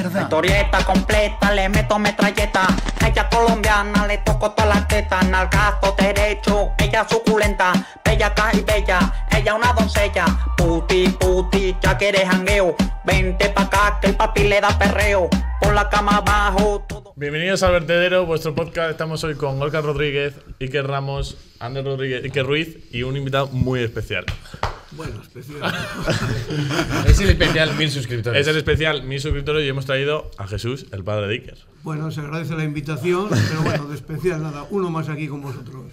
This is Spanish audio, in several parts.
La historieta completa, le meto metralleta. Ella colombiana, le toco todas las tetas. Nalgazo derecho, ella suculenta. Bella y bella, ella una doncella. Puti, puti, ya que eres jangueo. Vente pa' acá, que el papi le da perreo. Por la cama abajo, todo. Bienvenidos al Vertedero, vuestro podcast. Estamos hoy con Olga Rodríguez, Iker Ramos, Ander Rodríguez, Iker Ruiz y un invitado muy especial. Bueno, especial. Es el especial mil suscriptores. Es el especial Mis Suscriptores y hemos traído a Jesús, el padre de Iker. Bueno, se agradece la invitación, pero bueno, de especial nada, uno más aquí con vosotros.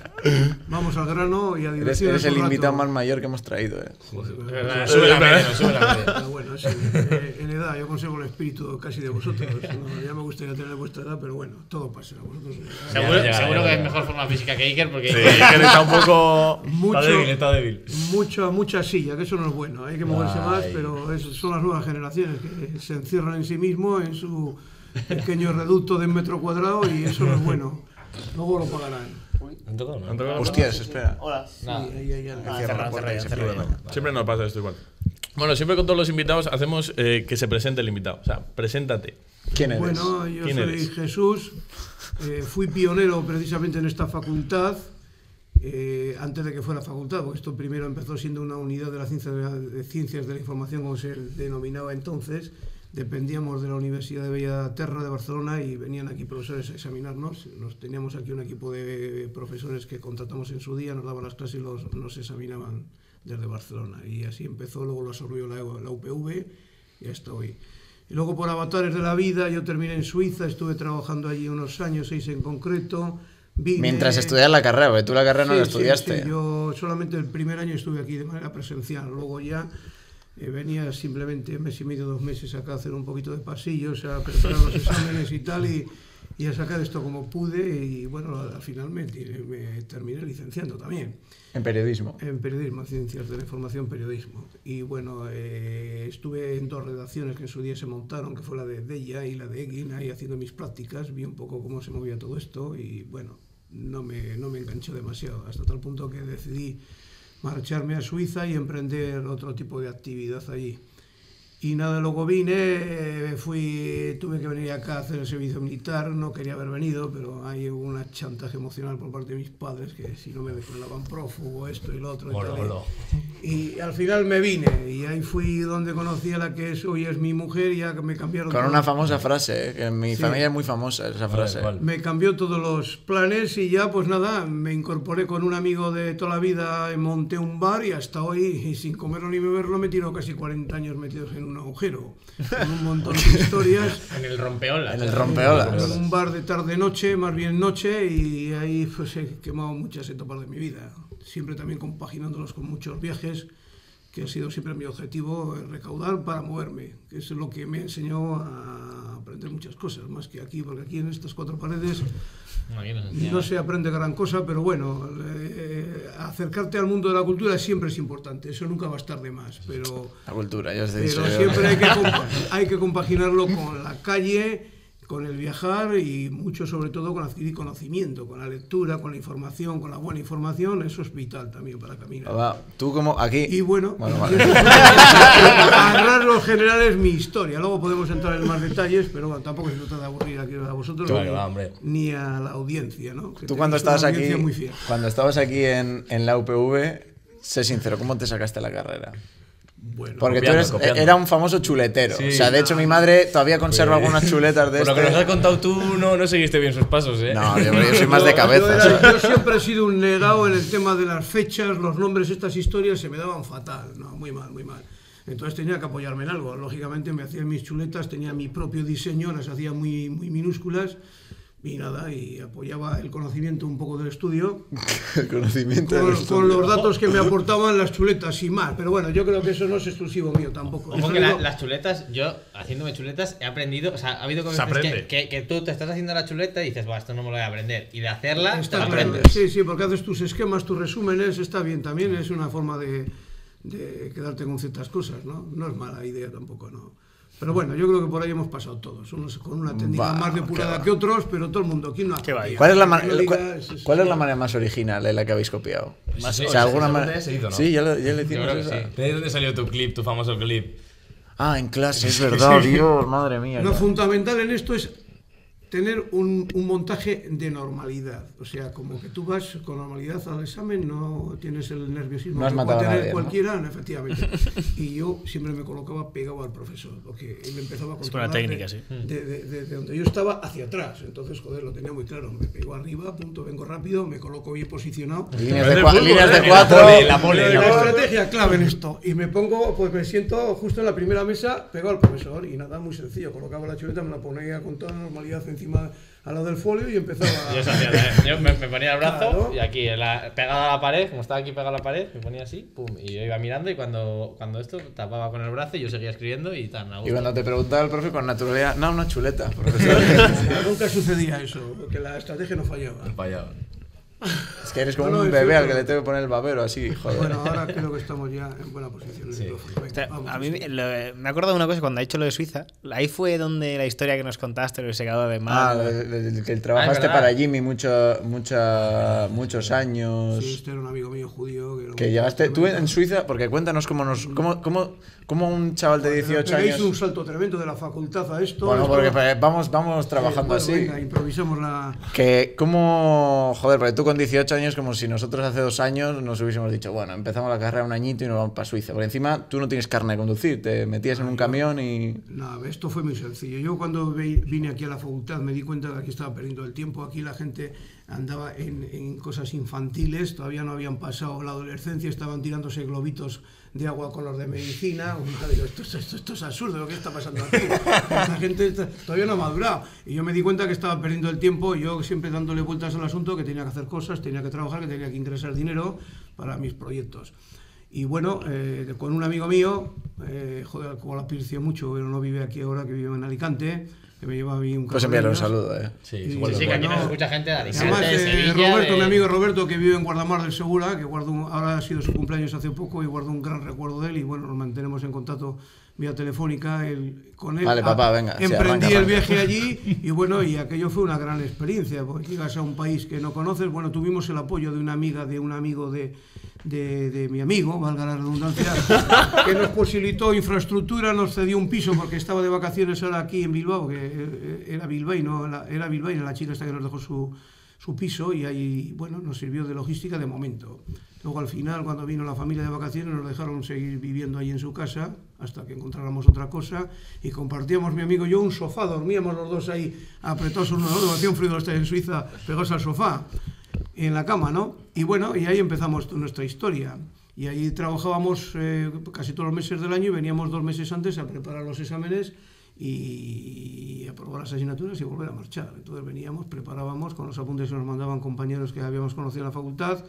Vamos al grano y a divertirnos eres el invitado más mayor que hemos traído, eh. Sube la media, sube la media. Pero bueno, sí, eh, en edad yo conservo el espíritu casi de vosotros. No, ya me gustaría tener vuestra edad, pero bueno, todo pasa. Vosotros, Seguro, Ya, ya, seguro ya, que ya. es mejor forma física que Iker porque Sí, Iker está un poco. Mucho, Está débil, está débil. Mucha, mucha silla, que eso no es bueno. Hay que moverse más, pero es- son las nuevas generaciones que se encierran en sí mismo, en su pequeño reducto de un metro cuadrado y eso no es bueno. Luego lo pagarán. ¿Han tocado? ¿Han tocado? Hostias, espera. Nada. Ahí, ahí, ahí. Cierra la puerta y se cerrado, pierde. Siempre nos pasa esto igual. Bueno, siempre con todos los invitados hacemos eh, que se presente el invitado. O sea, preséntate. ¿Quién eres? Bueno, yo ¿Quién soy eres? Jesús, eh, fui pionero precisamente en esta facultad, eh, antes de que fuera facultad, porque esto primero empezó siendo una unidad de la ciencia de, la- de ciencias de la información, como se denominaba entonces. Dependíamos de la Universidad de Bellaterra de Barcelona y venían aquí profesores a examinarnos. Nos teníamos aquí un equipo de profesores que contratamos en su día, nos daban las clases y los, nos examinaban desde Barcelona. Y así empezó, luego lo absorbió la, la UPV y hasta hoy. Y luego por avatares de la vida, yo terminé en Suiza, estuve trabajando allí unos años, seis en concreto. Vine- Mientras estudias la carrera, porque tú la carrera no Sí, la sí, estudiaste. sí, yo solamente el primer año estuve aquí de manera presencial, luego ya eh, venía simplemente mes y medio, dos meses acá a hacer un poquito de pasillos, a preparar los exámenes y tal, y, y a sacar esto como pude, y bueno, al final me, me terminé licenciando también En periodismo. en periodismo, ciencias de la información, periodismo. Y bueno, eh, estuve en dos redacciones que en su día se montaron, que fue la de Della y la de Egin, ahí haciendo mis prácticas, vi un poco cómo se movía todo esto y bueno, no me, no me enganchó demasiado, hasta tal punto que decidí marcharme a Suiza y emprender otro tipo de actividad allí. Y nada, luego vine, eh, fui, tuve que venir acá a hacer el servicio militar, no quería haber venido, pero hay hubo una chantaje emocional por parte de mis padres que si no me declaraban prófugo, esto y lo otro. y Olo, tal, y- olo. y al final me vine y ahí fui donde conocí a la que es, hoy es mi mujer y ya me cambiaron Con todo. una famosa frase, eh, que en mi Sí. familia es muy famosa esa frase. ¿cuál? me cambió todos los planes y ya pues nada, me incorporé con un amigo de toda la vida, monté un bar y hasta hoy, y sin comerlo ni beberlo, me tiró casi 40 años metidos en un agujero, con un montón de historias. En el rompeolas. En el rompeolas. En un bar de tarde-noche, más bien noche, y ahí pues, he quemado muchas etapas de mi vida. Siempre también compaginándolos con muchos viajes, que ha sido siempre mi objetivo, eh, recaudar para moverme, que es lo que me enseñó a aprender muchas cosas, más que aquí, porque aquí en estas cuatro paredes No se aprende gran cosa, pero bueno, eh, acercarte al mundo de la cultura siempre es importante, eso nunca va a estar de más, pero... La cultura, ya os he dicho. Pero siempre hay que, hay que compaginarlo con la calle, con el viajar y mucho sobre todo con adquirir conocimiento, con la lectura, con la información, con la buena información, eso es vital también para caminar. Va, tú como aquí. Y bueno, Bueno, vale. a rasgos generales mi historia. Luego podemos entrar en más detalles, pero bueno, tampoco se trata de aburrir aquí a vosotros Claro, ni, va, hombre. ni a la audiencia. ¿no? Que Tú cuando estabas aquí, cuando estabas aquí en, en la UPV, sé sincero, ¿cómo te sacaste la carrera? Bueno, Porque tú Copiando, eres, copiando. era un famoso chuletero. Sí. o sea, de hecho, mi madre todavía conserva algunas chuletas de Por lo que nos este. has contado tú, no, no seguiste bien sus pasos, ¿eh? No, yo, yo soy más de cabeza. Yo, era- yo siempre he sido un negado en el tema de las fechas, los nombres, estas historias se me daban fatal, no, muy mal, muy mal. Entonces tenía que apoyarme en algo. Lógicamente me hacía mis chuletas, tenía mi propio diseño, las hacía muy, muy minúsculas y nada, y apoyaba el conocimiento un poco del estudio El conocimiento del con, estudio. con los datos que me aportaban las chuletas y más. Pero bueno, yo creo que eso no es exclusivo mío tampoco. Ojo que la- digo- las chuletas, yo haciéndome chuletas he aprendido, o sea, ha habido Se veces que, que, que tú te estás haciendo la chuleta y dices, va, esto no me lo voy a aprender. Y de hacerla, te Está claro. aprendes. Sí, sí, porque haces tus esquemas, tus resúmenes, está bien también, es una forma de, de quedarte con ciertas cosas, ¿no? No es mala idea tampoco, ¿no? Pero bueno, yo creo que por ahí hemos pasado todos, unos con una técnica más depurada que otros, pero todo el mundo aquí no ha copiado. ¿Cuál es, la Que ma- no digas, cuál, es- cuál es la manera más original en la que habéis copiado? Más- o sea, alguna manera. Sí, ya, lo- ya le Yo hicimos esa. sí. ¿De dónde salió tu clip, tu famoso clip? Ah, en clase, es verdad, Dios, madre mía. Lo fundamental en esto es tener un, un montaje de normalidad. O sea, como que tú vas con normalidad al examen, no tienes el nerviosismo No has que matado puede a tener nadie, ¿no? cualquiera, no, efectivamente. Y yo siempre me colocaba pegado al profesor, porque él empezaba a Es una controlar técnica, de, sí. de, de- de- de donde yo estaba hacia atrás. Entonces, joder, lo tenía muy claro. Me pego arriba, punto, vengo rápido, me coloco bien posicionado. Líneas de, cua- fútbol, líneas ¿eh? de cuatro. La pole, La, estrategia clave en esto. Y me pongo, pues me siento justo en la primera mesa, pegado al profesor. Y nada, muy sencillo. Colocaba la chuleta, me la ponía con toda normalidad encima al lado del folio y empezaba. Yo, eso hacía también. Yo me, me ponía el brazo Claro. y aquí, la- pegado a la pared, como estaba aquí pegado a la pared, me ponía así, pum, y yo iba mirando y cuando, cuando esto tapaba con el brazo y yo seguía escribiendo y tan a Y cuando te preguntaba el profe con naturalidad, no, una chuleta, profesor. Nunca sucedía eso, porque la estrategia no fallaba. Fallaba. Es que eres como No, un bebé al que le tengo que poner el babero así, joder. Bueno, ahora creo que estamos ya en buena posición. Sí. Ostras, vamos. a mí me- lo- me acuerdo de una cosa cuando ha dicho lo de Suiza. Ahí fue donde la historia que nos contaste, el secador de Ah, mano. el- que trabajaste verdad. para Jimmy mucho, mucha, muchos años. Sí, este era un amigo mío judío. Que, Que llegaste tú en Suiza, porque cuéntanos cómo nos, cómo, cómo, cómo un chaval de 18 Pegáis un años. salto tremendo de la facultad a esto. Bueno, porque pues, vamos, vamos trabajando Bueno, así. Venga, improvisamos la. Que, ¿cómo. Joder, porque tú con 18 años, como si nosotros hace dos años nos hubiésemos dicho, bueno, empezamos la carrera un añito y nos vamos para Suiza. Porque encima tú no tienes carne de conducir, te metías en un camión y. No, esto fue muy sencillo. Yo cuando vine aquí a la facultad me di cuenta de que aquí estaba perdiendo el tiempo. Aquí la gente andaba en, en cosas infantiles, todavía no habían pasado la adolescencia, estaban tirándose globitos de agua con los de medicina. Digo, esto, es- esto- esto es absurdo, lo que está pasando aquí. La gente está- todavía no ha madurado. Y yo me di cuenta que estaba perdiendo el tiempo, yo siempre dándole vueltas al asunto, que tenía que hacer cosas, tenía que trabajar, que tenía que ingresar dinero para mis proyectos. Y bueno, eh, con un amigo mío, eh, joder, al cual aprecio mucho, pero no vive aquí ahora, que vive en Alicante, que me lleva a mí un Pues envíale un saludo, eh. Sí, sí, sí, que aquí nos escucha gente de Alicante, Además, de eh, Sevilla. Roberto, de- mi amigo Roberto, que vive en Guardamar del Segura, que guardo un- ahora ha sido su cumpleaños hace poco y guardo un gran recuerdo de él y bueno, nos mantenemos en contacto vía telefónica él, con él. Vale, Ah, papá, venga, sí, Emprendí arranca, el viaje allí y bueno, y aquello fue una gran experiencia, porque llegas a un país que no conoces, bueno, tuvimos el apoyo de una amiga, de un amigo de, de, de mi amigo, valga la redundancia, que nos posibilitó infraestructura, nos cedió un piso porque estaba de vacaciones ahora aquí en Bilbao, que eh, era bilbaíno, la- era bilbaína la chica esta que nos dejó su, su piso y ahí, bueno, nos sirvió de logística de momento. Luego al final, cuando vino la familia de vacaciones, nos dejaron seguir viviendo ahí en su casa hasta que encontráramos otra cosa y compartíamos mi amigo y yo un sofá, dormíamos los dos ahí apretados uno al otro, hacía un frío en Suiza, pegados al sofá, en la cama, ¿no? Y bueno, y ahí empezamos nuestra historia. Y ahí trabajábamos eh, casi todos los meses del año y veníamos dos meses antes a preparar los exámenes y aprobar las asignaturas y volver a marchar. Entonces veníamos, preparábamos con los apuntes que nos mandaban compañeros que habíamos conocido en la facultad,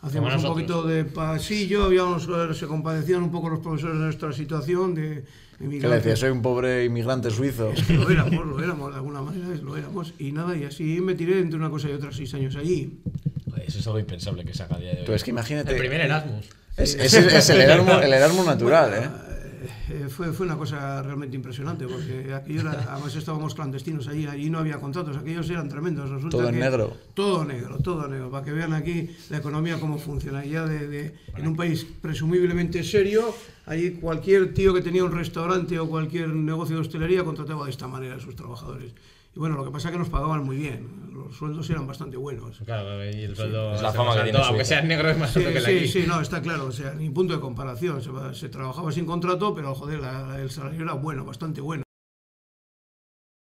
hacíamos un poquito de pasillo, habíamos, eh, se compadecían un poco los profesores de nuestra situación de ¿Qué le inmigrantes. decía? Soy un pobre inmigrante suizo. Lo éramos, lo éramos, de alguna manera lo éramos. Y nada, y así me tiré entre una cosa y otra seis años allí. Eso es algo impensable que saca a día de hoy. Tú es que imagínate. El primer Erasmus. Es, es- es el, Erasmus, el Erasmus natural, ¿eh? Eh, fue, fue una cosa realmente impresionante, porque aquello era, además estábamos clandestinos allí, allí no había contratos, aquellos eran tremendos. Resulta Todo en que- negro. Todo negro, todo negro, para que vean aquí la economía cómo funciona. Ya de, de- en un país presumiblemente serio, allí cualquier tío que tenía un restaurante o cualquier negocio de hostelería contrataba de esta manera a sus trabajadores. Y bueno, lo que pasa es que nos pagaban muy bien, los sueldos eran bastante buenos. Claro, y el sueldo. Es la fama que tiene Aunque Suiza. sea negro, es más Sí, alto que el de sí, aquí. sí, no, está claro, o sea, ni punto de comparación. Se, va- se trabajaba sin contrato, pero joder, la- la- el salario era bueno, bastante bueno.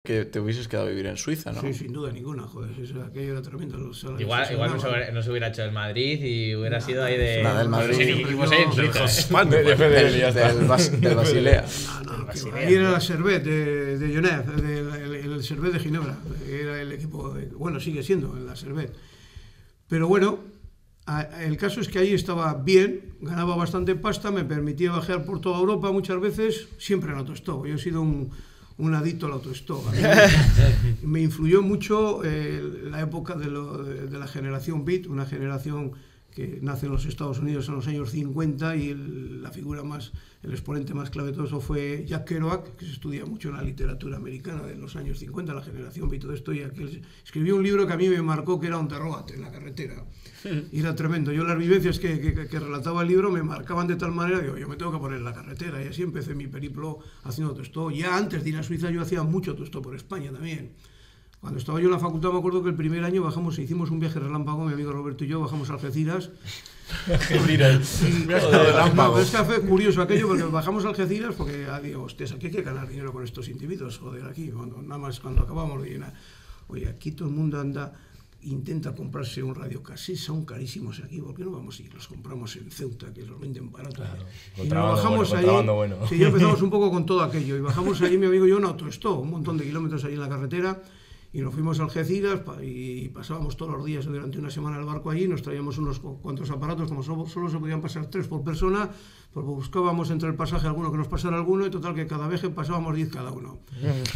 Que te hubieses quedado a vivir en Suiza, ¿no? Sí, sin duda ninguna, joder, eso, aquello era tremendo. los Igual, se igual no, se hubiera, no se hubiera hecho el Madrid y hubiera sido ahí de. Nada, el Madrid. No en Suiza, ¿eh? Del, del, Bas- del Basilea. No, que va. Ahí era la Servet de, de Genève, el, el Servet de Ginebra, era el equipo, de- bueno, sigue siendo la Servet. Pero bueno, a- el caso es que ahí estaba bien, ganaba bastante pasta, me permitía viajar por toda Europa muchas veces, siempre en autostop. Yo he sido un, un adicto. A mí me, me influyó mucho eh, la época de, lo- de- de la generación Beat, una generación que nace en los Estados Unidos en los años 50 y el- la figura más, el exponente más clave de todo eso fue Jack Kerouac, que se estudia mucho en la literatura americana de los años 50, la generación y todo esto, y aquel escribió un libro que a mí me marcó, que era un terrogate en la carretera. Y era tremendo. Yo las vivencias que, que- que relataba el libro me marcaban de tal manera, digo, yo me tengo que poner en la carretera. Y así empecé mi periplo haciendo autostop. Ya antes de ir a Suiza yo hacía mucho autostop por España también. Cuando estaba yo en la facultad me acuerdo que el primer año bajamos, hicimos un viaje relámpago, mi amigo Roberto y yo, bajamos a Algeciras. No, pero es que fue curioso aquello porque bajamos a Algeciras porque ah, digo, hostias, aquí hay que ganar dinero con estos individuos, joder, aquí, cuando, nada más cuando acabamos de llenar. Oye, aquí todo el mundo anda, intenta comprarse un radiocasés, son carísimos aquí, ¿por qué no vamos y los compramos en Ceuta, que los venden baratos? y nos bajamos bueno, ahí, bueno. sí, ya empezamos un poco con todo aquello, y bajamos ahí, mi amigo y yo, en autostop, un montón de kilómetros ahí en la carretera, y nos fuimos a Algeciras y pasábamos todos los días durante una semana el barco allí, nos traíamos unos cu- cuantos aparatos, como solo, solo se podían pasar tres por persona, pues buscábamos entre el pasaje alguno que nos pasara alguno y total que cada viaje pasábamos 10 cada uno.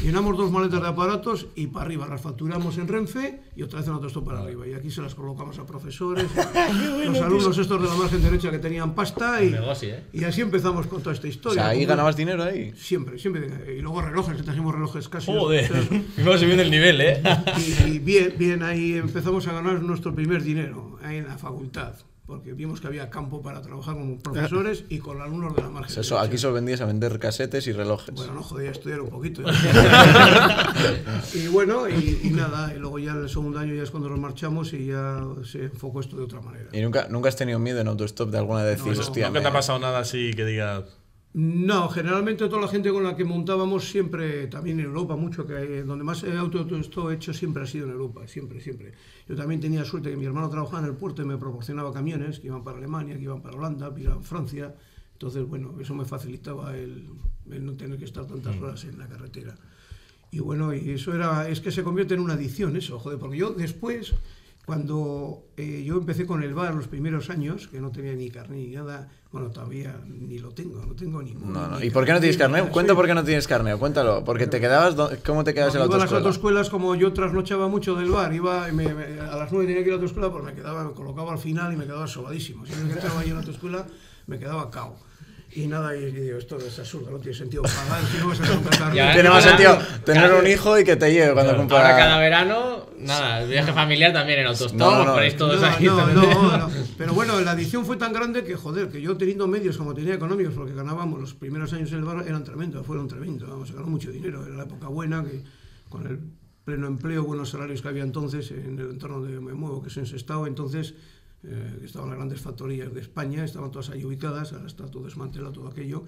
Llenamos dos maletas de aparatos y para arriba, las facturamos en Renfe y otra vez en autostop para arriba. Y aquí se las colocamos a profesores, a los alumnos estos de la margen derecha que tenían pasta y, Negocio, ¿eh? y así empezamos con toda esta O historia. sea, ahí ganabas dinero ahí. Siempre, siempre. Y luego relojes, que trajimos relojes casi. Joder, cómo subiendo el nivel, ¿eh? Y, y bien, bien, ahí empezamos a ganar nuestro primer dinero, ahí en la facultad, porque vimos que había campo para trabajar con profesores y con alumnos de la margen. Eso, derecha. aquí solo vendías a vender casetes y relojes. Bueno, no jodía estudiar un poquito. y bueno, y, y nada, y luego ya en el segundo año ya es cuando nos marchamos y ya se enfocó esto de otra manera. ¿Y nunca, nunca has tenido miedo en autostop de alguna de decir, No, no, hostia, ¿Nunca te ha pasado nada así que digas. No, generalmente toda la gente con la que montábamos siempre, también en Europa, mucho, que donde más auto esto he hecho siempre ha sido en Europa, siempre, siempre. Yo también tenía suerte que mi hermano trabajaba en el puerto y me proporcionaba camiones que iban para Alemania, que iban para Holanda, que iban a Francia. Entonces, bueno, eso me facilitaba el, el no tener que estar tantas horas en la carretera. Y bueno, y eso era, es que se convierte en una adicción eso, joder, porque yo después, cuando eh, yo empecé con el bar los primeros años, que no tenía ni carne ni nada, bueno, todavía ni lo tengo, no tengo ni No, no. ni ¿Y por qué no tienes carneo? Cuenta por qué no tienes carneo, cuéntalo. Porque te quedabas, ¿cómo te quedabas en la iba a las autoescuela? autoescuelas, como yo trasnochaba mucho del bar, iba y me- me- a las 9 tenía que ir a la autoescuela, pues me quedaba, me colocaba al final y me quedaba sobadísimo. Si me quedaba ahí en la autoescuela, me quedaba cao. Y nada, y, digo, esto es absurdo, no tiene sentido pagar, si no vas a. Ya, Tiene más sentido tener un hijo y que te lleve cuando Claro. compras. Ahora cada verano, nada, el viaje familiar también en autostop, No, no, no. no, no, no, no. Pero bueno, la adicción fue tan grande que, joder, que yo teniendo medios como tenía económicos, porque ganábamos los primeros años en el bar, eran tremendos, fueron tremendos, vamos, ganó mucho dinero, era la época buena, que con el pleno empleo, buenos salarios que había entonces en el entorno donde me muevo, que es en Sestao, entonces eh, estaban las grandes factorías de España, estaban todas ahí ubicadas, ahora está todo desmantelado, todo aquello.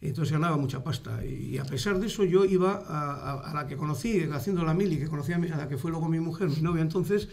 Entonces ganaba mucha pasta y a pesar de eso yo iba a, la que conocí haciendo la mili, que conocía a mi- a la que fue luego mi mujer, mi novia entonces,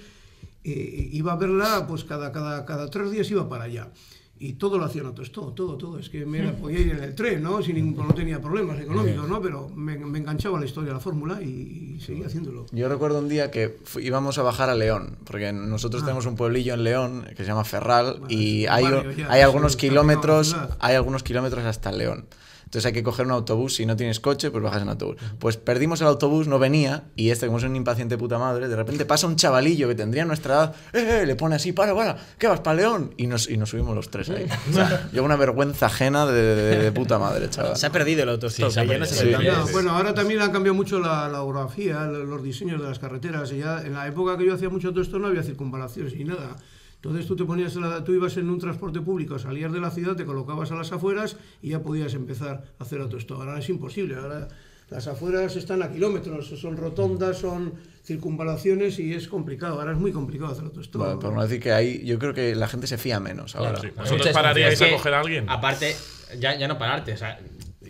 eh, iba a verla pues cada, cada, cada tres días iba para allá. Y todo lo hacía en autostop, todo, todo. Es que me podía ir en el tren, ¿no? Sin ningún, no tenía problemas económicos, ¿no? Pero me, me enganchaba la historia, la fórmula y, y seguía haciéndolo. Yo recuerdo un día que íbamos a bajar a León, porque nosotros tenemos un pueblillo en León que se llama Ferral Bueno, y hay, barrio ya, hay sí, algunos kilómetros, hay algunos kilómetros hasta León. Entonces hay que coger un autobús, si no tienes coche, pues bajas en autobús. Pues perdimos el autobús, no venía, y este, como es un impaciente puta madre, de repente pasa un chavalillo que tendría nuestra edad, ¡eh, eh! Le pone así, para, para, ¿qué vas, para León? Y nos, y nos subimos los tres ahí. O sea, yo una vergüenza ajena de, de- de puta madre, chaval. Se ha perdido el autostop, Sí, ya no se Sí. No, bueno, ahora también ha cambiado mucho la, la orografía, los diseños de las carreteras. y ya en la época que yo hacía mucho todo esto no había circunvalaciones ni nada. Entonces tú te ponías, en la- tú ibas en un transporte público, salías de la ciudad, te colocabas a las afueras y ya podías empezar a hacer autostop. Ahora es imposible. Ahora las afueras están a kilómetros, son rotondas, son circunvalaciones y es complicado. Ahora es muy complicado hacer autostop. Bueno, por no decir que ahí, yo creo que la gente se fía menos ahora. Sí. Mucha ¿Vosotros pararíais a coger a alguien? Aparte, ya, ya no pararte, o sea,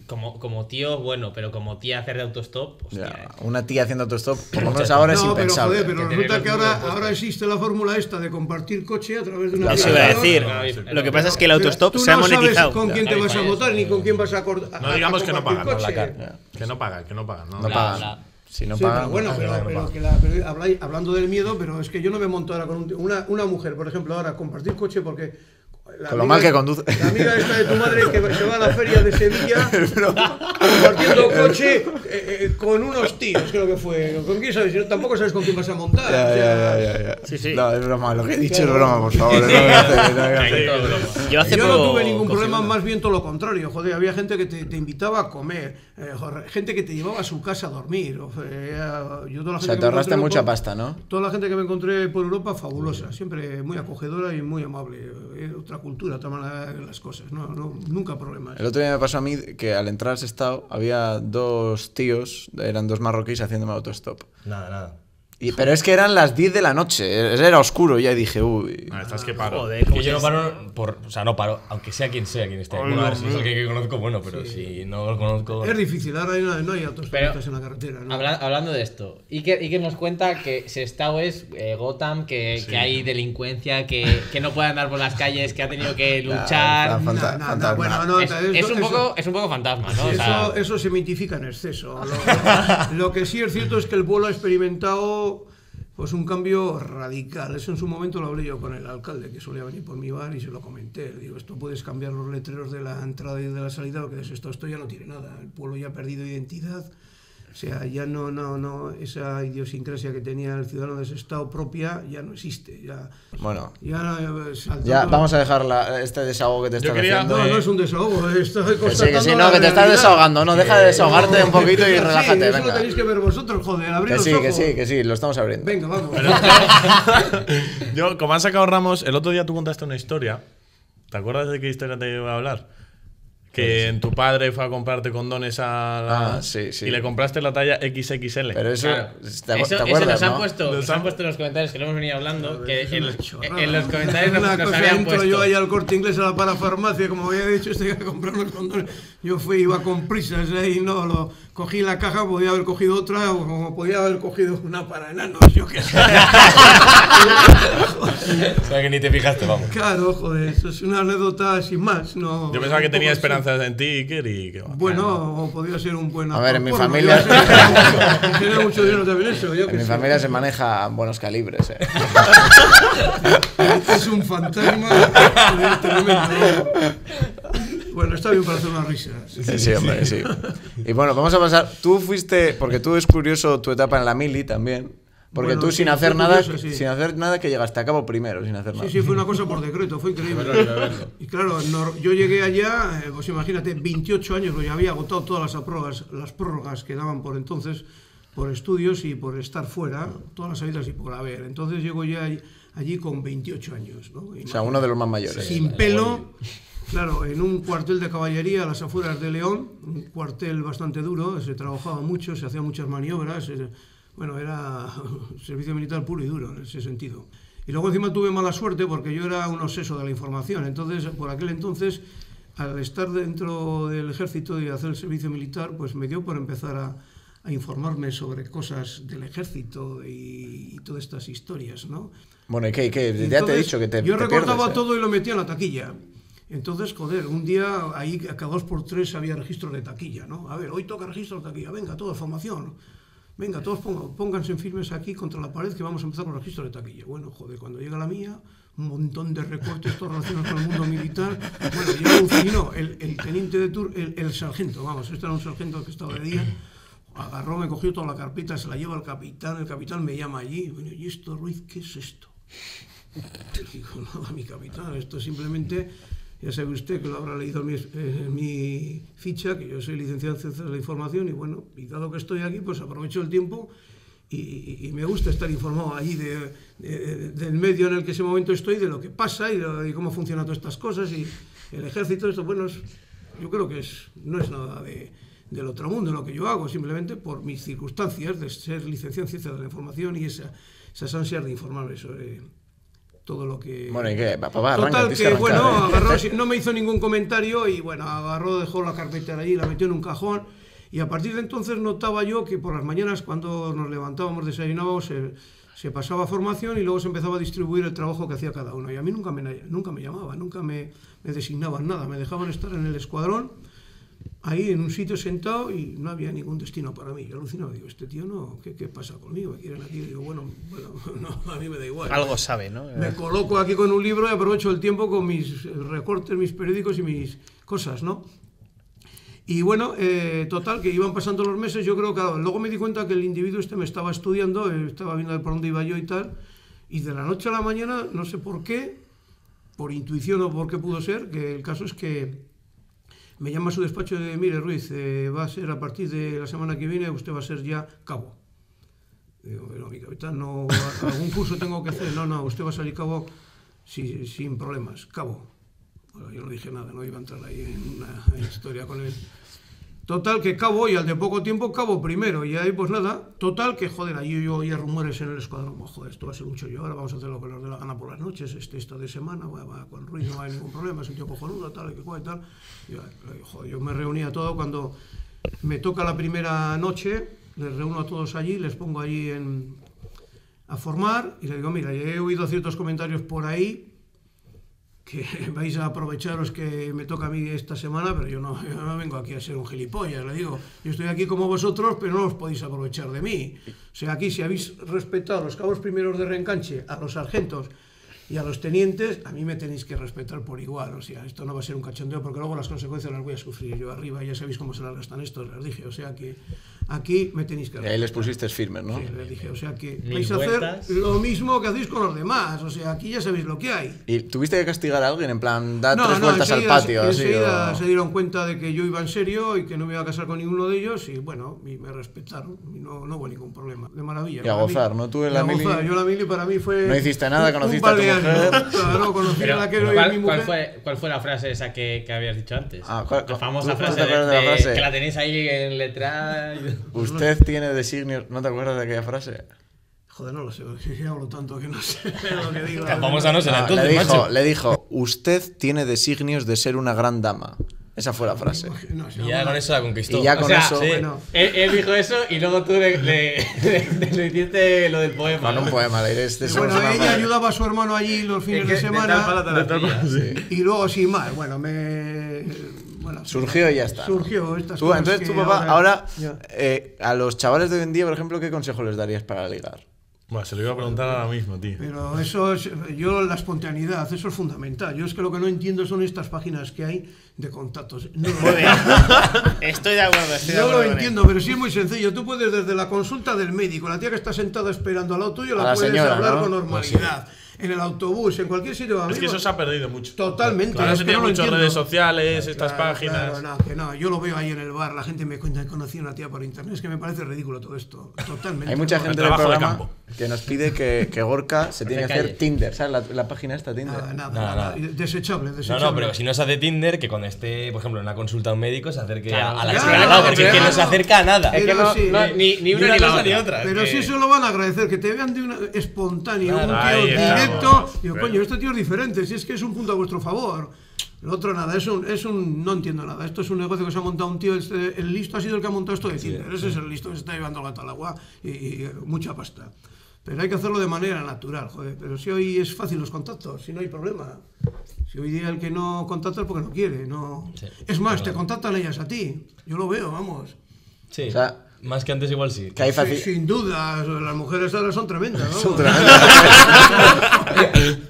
como, como tío, bueno, pero como tía hacer de autostop, hostia. Ya, eh. una tía haciendo autostop, por lo menos ahora es no, pero impensable. joder, pero resulta que ahora, ahora existe la fórmula esta de compartir coche a través de una Eso iba a decir. Pero- Lo que pasa es que el Pero autostop tú se ha no sabes monetizado. con quién te vas a votar ni con quién vas a acordar. No digamos que no pagan, no, la cara. Que no pagan, que no pagan. No, pagan. la- Si no Sí, pagan, pero bueno, no pero, pero que la- pero habláis- hablando del miedo, pero es que yo no me monto ahora con un- una, una mujer, por ejemplo, ahora compartir coche porque La Con lo amiga- mal que conduce. La amiga esta de tu madre que se va a la feria de Sevilla compartiendo coche eh, eh, con unos tíos, creo que fue. ¿Con quién sabes? Si no, Tampoco sabes con quién vas a montar. Ya, o sea, ya, ya, ya, ya. Sí, sí. No, es broma, lo que he dicho es broma, por favor. No me hace- no me hace- Yo hace Yo no tuve ningún problema, una. más bien todo lo contrario. Joder, había gente que te, te invitaba a comer, eh, joder, gente que te llevaba a su casa a dormir. o sea, era- yo toda la O gente sea, que te me ahorraste encontré mucha por- pasta, ¿no? Toda la gente que me encontré por Europa, fabulosa, siempre muy acogedora y muy amable. Eh, otra cultura, de ver las cosas, no, no, nunca problemas. El otro día me pasó a mí que al entrar al Sestao había dos tíos, eran dos marroquíes haciéndome autostop. Nada, nada. Y, pero es que eran las 10 de la noche, era oscuro ya dije, uy. Ah, estás que paro. Joder, Que yo no paro por. O sea, no paro, aunque sea quien sea quien esté. Bueno, a ver si es el que, conozco, bueno, pero si no lo conozco. Es difícil, ahora no, no hay autostopistas Pero- en la carretera. ¿no? Habla- hablando de esto, Iker, Iker nos cuenta que Sestao es eh, Gotham, que, que hay delincuencia, que, que no puede andar por las calles, que ha tenido que luchar. No, no, no, no, es, un eso- poco, es un poco fantasma, ¿no? O sea, Eso, eso se mitifica en exceso. Lo, lo que sí es cierto es que el pueblo ha experimentado pues un cambio radical. Eso en su momento lo hablé yo con el alcalde, que solía venir por mi bar y se lo comenté. Digo, esto puedes cambiar los letreros de la entrada y de la salida, lo que es esto, esto ya no tiene nada. El pueblo ya ha perdido identidad. O sea, ya no, no, no, esa idiosincrasia que tenía el ciudadano de ese estado propia ya no existe. Ya, Bueno, ya, eh, ya vamos a dejar la- este desahogo que te Yo estás quería- haciendo. No, Eh, no es un desahogo, estoy Que sí, constatando que sí, no, que te estás desahogando, no, deja de desahogarte un poquito y Sí, relájate, eso lo venga. tenéis que ver vosotros, joder, abrid Que los sí, que ojos. sí, que sí, lo estamos abriendo. Venga, vamos. Yo, como han sacado Ramos, el otro día tú contaste una historia. ¿Te acuerdas de qué historia te iba a hablar? Que en tu padre fue a comprarte condones a la- Ah, sí, sí. y le compraste la talla XXL. Pero eso, Claro. ¿te, Eso, te eso acuerdas, nos han no? puesto, Nos nos han- han puesto en los comentarios que lo hemos venido hablando, que Es en en los comentarios nos, Una nos cosa, habían entro puesto. yo ahí al corte inglés a la parafarmacia, como había dicho, este a comprar los condones. Yo fui, iba con prisas ahí, no, lo cogí la caja, podía haber cogido otra, o como podía haber cogido una para enanos, yo qué sé. O sea, que ni te fijaste, vamos. Claro, joder, eso es una anécdota sin más. No, Yo pensaba que tenía esperanzas en ti, Iker, y que va. Bueno, o podía ser un buen A ver, en mi familia- Tiene mucho dinero también eso, yo En mi sé. familia se maneja buenos calibres, eh. Es un fantasma tremendo. Bueno, está bien para hacer unas risas. Sí, sí, hombre, sí. Y bueno, vamos a pasar. Tú fuiste, porque tú es curioso tu etapa en la mili también. Porque Bueno, tú sí, sin hacer nada, curioso, sí. sin hacer nada que llegaste a cabo primero, sin hacer nada. Sí, sí, fue una cosa por decreto, fue increíble. Y claro, no- yo llegué allá, eh, pues imagínate, 28 años, pues ya había agotado todas las prórrogas, las prórrogas que daban por entonces, por estudios y por estar fuera, todas las salidas y por haber. Entonces llego ya allí, allí con 28 años, ¿no? O sea, uno de los más mayores. sin pelo, claro, en un cuartel de caballería a las afueras de León, un cuartel bastante duro, se trabajaba mucho, se hacían muchas maniobras, eh, bueno, era servicio militar puro y duro en ese sentido. Y luego encima tuve mala suerte porque yo era un obseso de la información, entonces por aquel entonces, al estar dentro del ejército y hacer el servicio militar, pues me dio por empezar a, a informarme sobre cosas del ejército y, y todas estas historias, ¿no? Bueno, ¿y qué? qué? ya te he Entonces, dicho que te Yo te recortaba pierdes, eh. todo y lo metía en la taquilla. Entonces, joder, un día ahí cada dos por tres había registros de taquilla, ¿no? A ver, hoy toca registro de taquilla, venga, todos, formación. Venga, todos pónganse firmes aquí contra la pared que vamos a empezar con registros de taquilla. Bueno, joder, cuando llega la mía, un montón de recortes, todos relacionados con el mundo militar. Bueno, alucinó, el, el teniente de tur, el, sargento, vamos, este era un sargento que estaba de día, agarró, me cogió toda la carpeta, se la lleva al capitán, el capitán me llama allí, bueno, ¿y esto, Ruiz, qué es esto? Digo, no, mi capitán, esto simplemente, ya sabe usted que lo habrá leído en mi, eh, mi ficha, que yo soy licenciado en Ciencias de la Información y bueno, y dado que estoy aquí, pues aprovecho el tiempo y, me gusta estar informado allí de, de- del medio en el que ese momento estoy, de lo que pasa y cómo funcionan todas estas cosas y el ejército, esto, bueno, es- yo creo que es, no es nada de, del otro mundo lo que yo hago, simplemente por mis circunstancias de ser licenciado en Ciencias de la Información y esa, esas ansias de informarme sobre todo lo que... Bueno, ¿y qué? Papá, arranca, Total, que, arrancar, bueno, ¿eh? agarró, no me hizo ningún comentario y bueno, agarró, dejó la carpeta allí, la metió en un cajón y a partir de entonces notaba yo que por las mañanas cuando nos levantábamos, desayunábamos, se, se pasaba formación y luego se empezaba a distribuir el trabajo que hacía cada uno. Y a mí nunca me, nunca me llamaban, nunca me, me designaban nada, me dejaban estar en el escuadrón ahí en un sitio sentado y no había ningún destino para mí. Yo alucinaba, digo, este tío no, ¿qué, qué pasa conmigo? ¿Me quieren aquí? Digo, bueno, bueno no, a mí me da igual. Algo sabe, ¿no? Me coloco aquí con un libro y aprovecho el tiempo con mis recortes, mis periódicos y mis cosas, ¿no? Y bueno, eh, total, que iban pasando los meses, yo creo que luego me di cuenta que el individuo este me estaba estudiando, eh, estaba viendo por dónde iba yo y tal, y de la noche a la mañana, no sé por qué, por intuición o por qué pudo ser, que el caso es que me llama a su despacho de, mire Ruiz, eh, va a ser a partir de la semana que viene, usted va a ser ya cabo. Digo, pero mi capitán, no, algún curso tengo que hacer, no, no, usted va a salir cabo sin, sin problemas, cabo. Bueno, yo no dije nada, no iba a entrar ahí en una historia con él. Total, que cabo y al de poco tiempo cabo primero. Y ahí pues nada, total, que joder, ahí yo oía rumores en el escuadrón. "Oh, Joder, esto va a ser mucho yo, ahora vamos a hacer lo que nos dé la gana por las noches, este, esta de semana, va, con Ruiz no hay ningún problema, es un tío cojonudo, tal, que cual y tal. Yo, eh, joder, yo me reunía todo cuando me toca la primera noche, les reúno a todos allí, les pongo allí en, a formar y les digo, mira, he oído ciertos comentarios por ahí que vais a aprovecharos que me toca a mí esta semana, pero yo no, vengo aquí a ser un gilipollas, le digo, yo estoy aquí como vosotros, pero no os podéis aprovechar de mí. O sea, aquí si habéis respetado a los cabos primeros de reenganche, a los sargentos y a los tenientes, a mí me tenéis que respetar por igual. O sea, esto no va a ser un cachondeo, porque luego las consecuencias las voy a sufrir yo arriba, ya sabéis cómo se las gastan estos, les dije. O sea que aquí me tenéis que Y ahí les pusiste firmes, ¿no? Sí, les dije, o sea que Mil vais a hacer lo mismo que hacéis con los demás. O sea, aquí ya sabéis lo que hay. ¿Y tuviste que castigar a alguien? En plan, da tres vueltas al patio, así. enseguida o- se dieron cuenta de que yo iba en serio y que no me iba a casar con ninguno de ellos y bueno, y me respetaron y no, no hubo ningún problema. De maravilla. Y a Para mí- gozar, ¿no? Tú en la a mili- gozar. Yo la mili para mí fue... No hiciste nada, conociste a tu de mujer. Claro, conocí Pero, a la ¿cuál, mi cuál mujer. fue, ¿Cuál fue la frase esa que, que habías dicho antes? Ah, ¿cuál- la famosa frase, acuerdas de la de- frase? que la tenéis ahí en letra. Usted tiene designios. ¿No te acuerdas de aquella frase? Joder, no lo sé, si hablo tanto que no sé lo que digo. La famosa no será Ah, entonces, le, dijo, macho. le dijo: Usted tiene designios de ser una gran dama. Esa fue la frase. No, Y ya con eso la conquistó. Y ya O con sea, eso. sí. Bueno, Él, él dijo eso y luego tú le, le, le- le hiciste lo del poema. Con un poema, le. Este bueno, ella ayudaba a su hermano allí los fines de de semana. tal palo te la pillas. Y luego sin más, bueno, me... Surgió y ya está. Surgió estas Tú, cosas entonces, que tu papá, ahora, Ya. eh, a los chavales de hoy en día, por ejemplo, ¿qué consejo les darías para ligar? Bueno, se lo iba a preguntar ahora mismo, tío. Pero eso es, yo la espontaneidad, eso es fundamental. Yo es que lo que no entiendo son estas páginas que hay de contactos. No, Muy bien. Estoy de acuerdo, estoy de no acuerdo. lo él. entiendo, pero sí es muy sencillo. Tú puedes desde la consulta del médico, la tía que está sentada esperando al lado tuyo, A la, la puedes señora, hablar ¿no? con normalidad. En el autobús, en cualquier sitio. Es que amigo. eso se ha perdido mucho. Totalmente, Ahora es se que no lo redes sociales, estas Claro, páginas. Claro, no, que no. Yo lo veo ahí en el bar, la gente me cuenta que conocí a una tía por internet. Es que me parece ridículo todo esto. Totalmente. Hay mucha gente del trabajo de programa campo. Que nos pide que, que Gorka se tiene que calle. hacer Tinder, ¿sabes? La, la página esta Tinder. Nada, nada, Nada, nada. nada. Desechable, No, desechable. no, pero si no se hace Tinder, que cuando esté, por ejemplo, en una consulta a un médico, se acerque Claro, a, a la chica al lado, porque es que no se acerca a nada. Es que Pero no, sí. no, ni, ni una ni la cosa ni otra. Pero que- si eso lo van a agradecer, que te vean de una espontáneo, Claro, un tío directo. Digo, Pero- coño, este tío es diferente, si es que es un punto a vuestro favor. El otro nada, es un, es un. No entiendo nada. Esto es un negocio que se ha montado un tío. Este, el listo ha sido el que ha montado esto de Tinder. Ese es el listo que se está llevando el gato al agua y, y mucha pasta. Pero hay que hacerlo de manera natural, joder. Pero si hoy es fácil los contactos, si no hay problema. Si hoy día el que no contacta es porque no quiere. No. Sí, es más, te contactan ellas a ti. Yo lo veo, vamos. Sí, O sea, más que antes igual sí. Que hay Sí, sin duda, las mujeres ahora son tremendas. ¿no? Son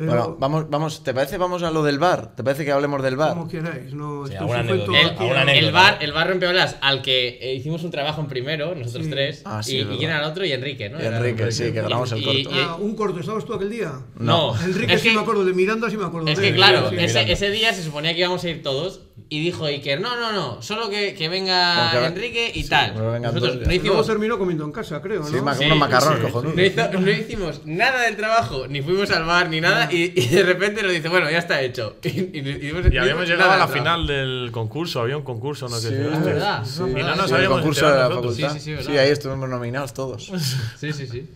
Pero, Bueno, vamos, vamos, ¿te parece vamos a lo del bar? ¿Te parece que hablemos del bar? como queráis, no Sí, estoy anécdota. El bar, el bar rompeolas al que eh, hicimos un trabajo en primero, nosotros Sí. tres. Ah, sí, y, quién era el otro y Enrique, ¿no? Y Era- Enrique, sí, que grabamos el corto. y- Ah, un corto, ¿estabas tú aquel día? no, Enrique es sí que, me acuerdo, de Miranda sí me acuerdo. es de que claro, ese día se suponía que íbamos a ir todos y dijo Iker, no, no, no, solo que, que venga que Enrique y tal. Nosotros no Luego hicimos, terminó comiendo en casa, creo, ¿no? Sí, Sí, unos macarrones, sí, cojonudos. no, hizo- no hicimos nada del trabajo, ni fuimos al bar ni nada, y, y de repente nos dice, bueno, ya está hecho. Y, y- y- Y habíamos llegado a la final del concurso, había un concurso, no sé si Sí, viste. es verdad, Y no nos Sí, el habíamos concurso de la facultad. Sí, sí, sí, ahí estuvimos nominados todos. Sí, sí, sí.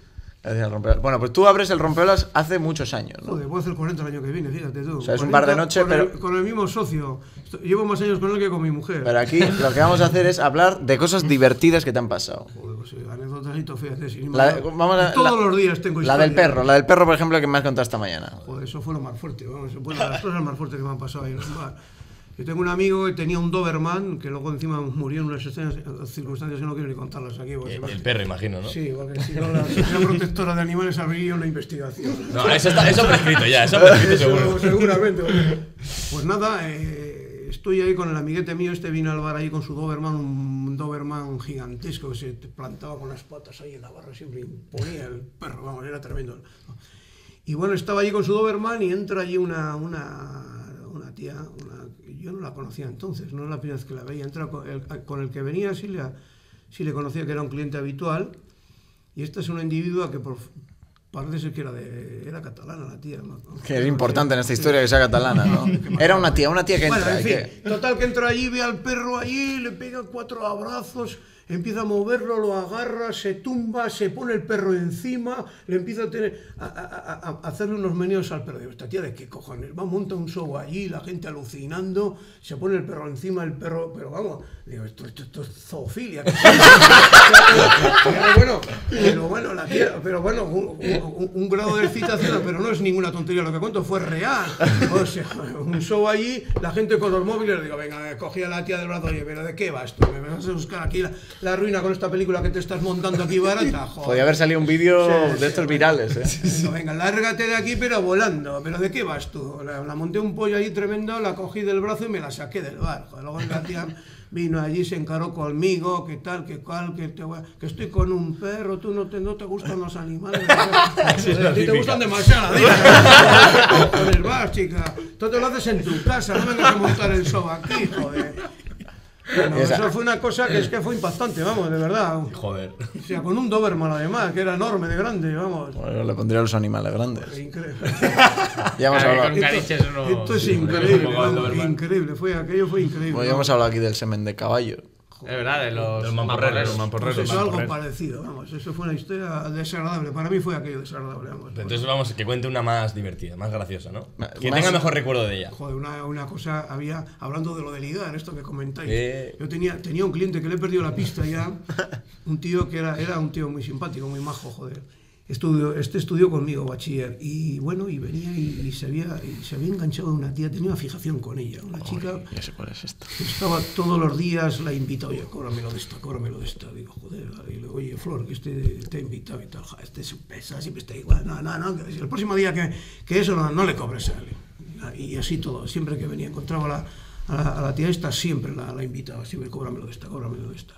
Al rompeolas. Bueno, pues tú abres el rompeolas hace muchos años, ¿no? Joder, voy a hacer 40 el año que viene, fíjate tú. O sea, es un bar de noche, con el- pero- con el mismo socio. Llevo más años con él que con mi mujer. Pero aquí lo que vamos a hacer es hablar de cosas divertidas que te han pasado. Joder, pues, sí, anécdotas y fíjate. sin La, vamos a- Todos la- los días tengo La del historia. perro, la del perro, por ejemplo, que me has contado esta mañana. Joder, eso fue lo más fuerte, vamos, bueno, las cosas más fuertes que me han pasado ahí en un bar. Yo tengo un amigo que tenía un Doberman, que luego encima murió en unas circunstancias que no quiero ni contarlas aquí. El, me- el perro, imagino, ¿no? Sí, porque si no la Sociedad Protectora de Animales abriría una investigación. No, eso está eso prescrito ya, eso prescrito Eso, seguro. seguramente. Pues nada, eh, estoy ahí con el amiguete mío, este vino al bar ahí con su Doberman, un Doberman gigantesco que se plantaba con las patas ahí en la barra, siempre imponía el perro, vamos, era tremendo. Y bueno, estaba allí con su Doberman y entra allí una, una, una tía, una- yo no la conocía entonces, no es la primera vez que la veía, entra con el, con el que venía, sí le, sí le conocía que era un cliente habitual, y esta es una individua que por, parece ser que era, de, era catalana la tía. ¿no? Que es importante en esta historia que sea catalana, ¿no? Era una tía, una tía que Bueno, entra. en y fin, que- total que entra allí, ve al perro allí, le pega cuatro abrazos, empieza a moverlo, lo agarra, se tumba, se pone el perro encima, le empieza a, hacerle unos meneos al perro. Digo, esta tía de qué cojones, va, monta un show allí, la gente alucinando, se pone el perro encima, el perro, pero vamos, digo, esto, esto- esto es zoofilia. pero bueno, pero bueno, la tía, pero bueno, un, grado de excitación, pero no es ninguna tontería lo que cuento, fue real. O sea, un show allí, la gente con los móviles, digo, venga, eh, cogí a la tía del brazo, oye, pero ¿de qué vas tú? ¿Me vas a buscar aquí la, la ruina con esta película que te estás montando aquí barata? Joder. Podía haber salido un vídeo Sí, de estos virales, ¿eh? Digo, venga, lárgate de aquí, pero volando. ¿Pero de qué vas tú? La, la monté un pollo allí tremendo, la cogí del brazo y me la saqué del bar. Joder, luego la tía vino allí, se encaró conmigo, que tal, que cual, que, te voy a- que estoy con un perro, tú no te, no te gustan los animales. a ti te gustan demasiado, el bar, chica. Tú te lo haces en tu casa, no vengas a montar el show aquí, joder. Bueno, eso fue una cosa que es que fue impactante, vamos, de verdad. Joder. O sea, con un Doberman además, que era enorme, de grande, vamos. Bueno, le pondría a los animales grandes. Increíble. Ya hemos hablado, con Esto es sí, increíble, vamos, increíble. Fue, aquello fue increíble. bueno, ya hemos hablado aquí del semen de caballo. Es verdad, de los, Los mamporreros, los Pues mamporreros. eso algo mamporreros. parecido, vamos. Eso fue una historia desagradable. Para mí fue aquello desagradable, vamos. Entonces vamos, que cuente una más divertida, más graciosa, ¿no? Ma- Que más- tenga mejor recuerdo de ella. Joder, una, una cosa había, hablando de lo de ligar, esto que comentáis. Eh. Yo tenía, tenía un cliente que le he perdido la pista ya, un tío que era, era un tío muy simpático, muy majo, joder. Estudió, este estudió conmigo, bachiller, y bueno, y venía y, y se, había, y se había enganchado una tía, tenía una fijación con ella, una chica Ya sé cuál es que estaba todos los días, la invitaba, oye, cóbramelo de esta, cóbramelo de esta. Digo, joder, y le oye, Flor, que este te ha invitado y tal, "Ja, este es un pesa, siempre está igual, no, no, no, el próximo día que, que eso no, no le cobres a él. Y así todo, siempre que venía, encontraba a la, a la, a la tía esta, siempre la, la invitaba, siempre, cóbramelo de esta, cóbramelo de esta.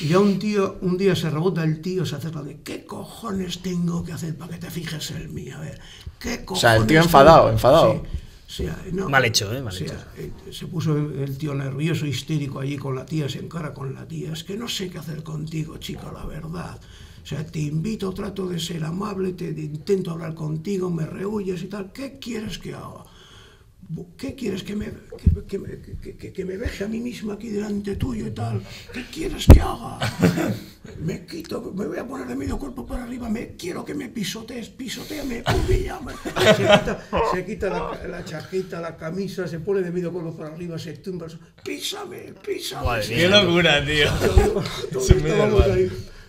Y ya un tío, un día se rebota el tío, se acerca de, ¿qué cojones tengo que hacer para que te fijes en mí? A ver, ¿qué cojones sea, el tío tengo-" enfadado, enfadado. Sí. O sea, no, Mal hecho, ¿eh? Mal o sea, hecho. eh, se puso el tío nervioso, histérico allí con la tía, se encara con la tía. Es que no sé qué hacer contigo, chica, la verdad. O sea, te invito, trato de ser amable, te te intento hablar contigo, me rehuyes y tal. ¿Qué quieres que haga? ¿Qué quieres que me, que, que me- que- que- me veje a mí misma aquí delante tuyo y tal? ¿Qué quieres que haga? Me quito, me voy a poner de medio cuerpo para arriba, me quiero que me pisotees, pisoteame, humíllame. Se quita, se quita la, la chaqueta, la camisa, se pone de medio cuerpo para arriba, se tumba, písame, písame. Madre ¡Qué locura, tío! todos Se me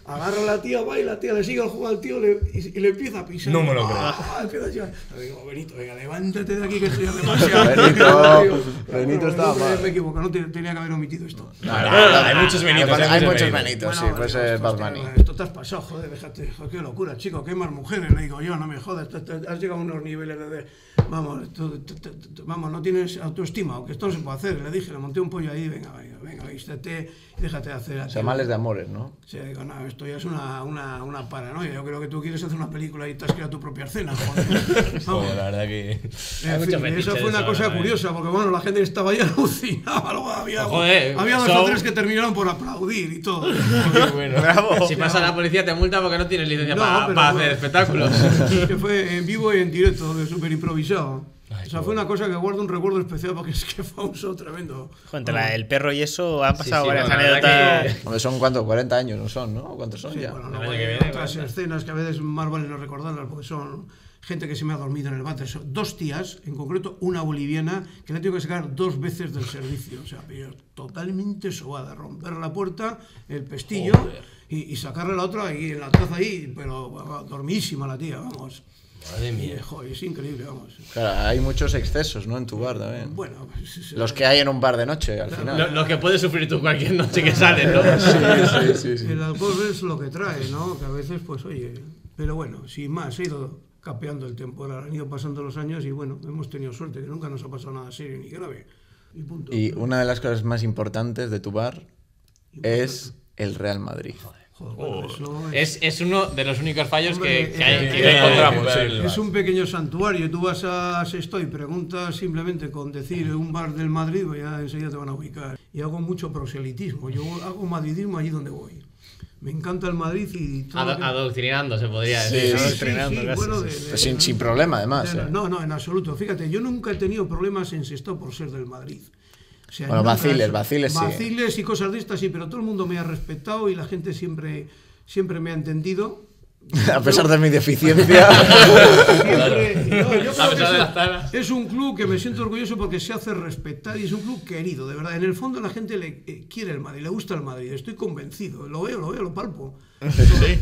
Agarra a la tía, va y la tía le sigue el juego al tío le- y, y le empieza a pisar. No me lo creo. Ah, empieza a chillar. Le digo, Benito, venga, levántate de aquí que estoy demasiado. Benito, Benito bueno, estaba me- mal. Me equivoco, no te- tenía que haber omitido esto. Hay muchos Benitos, Hay, hay muchos Benitos. Sí, pues eh, esto- Bad esto- te has pasado, joder, déjate. Joder, qué locura, chico, qué más mujeres. Le digo yo, no me jodas. te- te- has llegado a unos niveles de. de- vamos, vamos, no tienes autoestima, o que esto no se puede hacer. Le dije, le monté un pollo ahí, venga, venga, venga, vístete y déjate de hacer. O sea, males de amores, ¿no? Sí, digo, no, esto ya es una, una, una paranoia. Yo creo que tú quieres hacer una película y te has creado tu propia escena, joder. Vamos. Joder, la verdad que. En fin, eso fue una eso, cosa ¿no? curiosa, porque bueno, la gente estaba ahí alucinada. Luego había, Joder, había dos o tres que terminaron por aplaudir y todo. Qué bueno. Si pasa la policía te multa porque no tienes licencia No, para hacer espectáculos. que fue en vivo y en directo, de súper improvisado. Ay, o sea, fue una cosa que guardo un recuerdo especial porque es que fue un show tremendo. Entre la- el perro y eso han pasado sí, varias bueno, la verdad anécdotas. Hombre, son cuánto, 40 años no son, ¿no? ¿Cuántos son Sí, ya? bueno, no, que viene, otras bueno. escenas que a veces más vale no recordarlas porque son gente que se me ha dormido en el váter. Dos tías, en concreto una boliviana, que la tengo que sacar dos veces del servicio. O sea, pero totalmente sobada. Romper la puerta, el pestillo y, y sacarle la otra ahí en la taza ahí, pero bueno, dormidísima la tía, vamos. Madre mía. Joder, es increíble, vamos. Claro, hay muchos excesos, ¿no? En tu bar también. Bueno, pues, es- Los que hay en un bar de noche, al final. Lo, lo que puedes sufrir tú cualquier noche que sales, ¿no? Sí, sí, sí. el alcohol es lo que trae, ¿no? Que a veces, pues oye, pero bueno, sin más, ha ido capeando el temporal, han ido pasando los años y bueno, hemos tenido suerte, que nunca nos ha pasado nada serio ni grave. Y punto. Y una de las cosas más importantes de tu bar es el Real Madrid. Joder, bueno, eso es, Es, es uno de los únicos fallos que, Hombre, que hay- eh, que encontramos, sí. es un pequeño santuario. Tú vas a Sexto y preguntas simplemente con decir un bar del Madrid, pues ya enseguida te van a ubicar. Y hago mucho proselitismo, yo hago madridismo allí donde voy. Me encanta el Madrid y todo que- adoctrinando, se podría Sí, decir. sí, Adoctrinando, casi, bueno, sí. de- de- Pues sin, sin problema, además. de- ¿eh? No, no, en absoluto. Fíjate, yo nunca he tenido problemas en Sexto por ser del Madrid. O sea, Bueno, vaciles, vaciles sí. Vaciles y cosas de estas, sí, pero todo el mundo me ha respetado y la gente siempre, siempre me ha entendido. A pesar de mi deficiencia. Siempre- no, yo creo A que pesar de es- un club que me siento orgulloso porque se hace respetar y es un club querido, de verdad. En el fondo la gente le eh, quiere el Madrid, le gusta el Madrid, estoy convencido, lo veo, lo veo, lo palpo. Sí.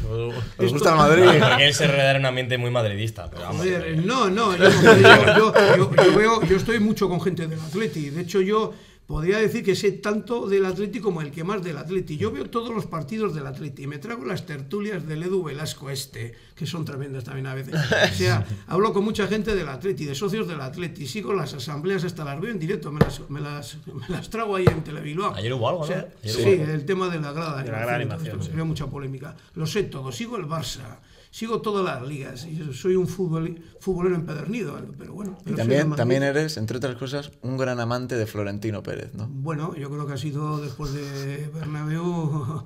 ¿Os gusta el Madrid? Porque él se rodea en un ambiente muy madridista. Pero vamos, Joder, eh, no, no, yo, yo- yo- yo- yo veo, yo estoy mucho con gente del Atleti. De hecho, yo podría decir que sé tanto del Atleti como el que más del Atleti. Yo veo todos los partidos del Atleti y me trago las tertulias del Edu Velasco este, que son tremendas también a veces. O sea, hablo con mucha gente del Atleti, de socios del Atleti, sigo las asambleas hasta las veo en directo, me las, me las, me las trago ahí en Telebilbao. Ayer hubo algo, O sea, ¿no? Sí, algo. el tema de la grada. De la grada animación, esto, sí. Había mucha polémica. Lo sé todo, sigo el Barça, sigo todas las ligas. Y soy un futbol, futbolero empedernido, pero bueno. Pero también, también eres, entre otras cosas, un gran amante de Florentino Pérez, ¿no? Bueno, yo creo que ha sido después de Bernabéu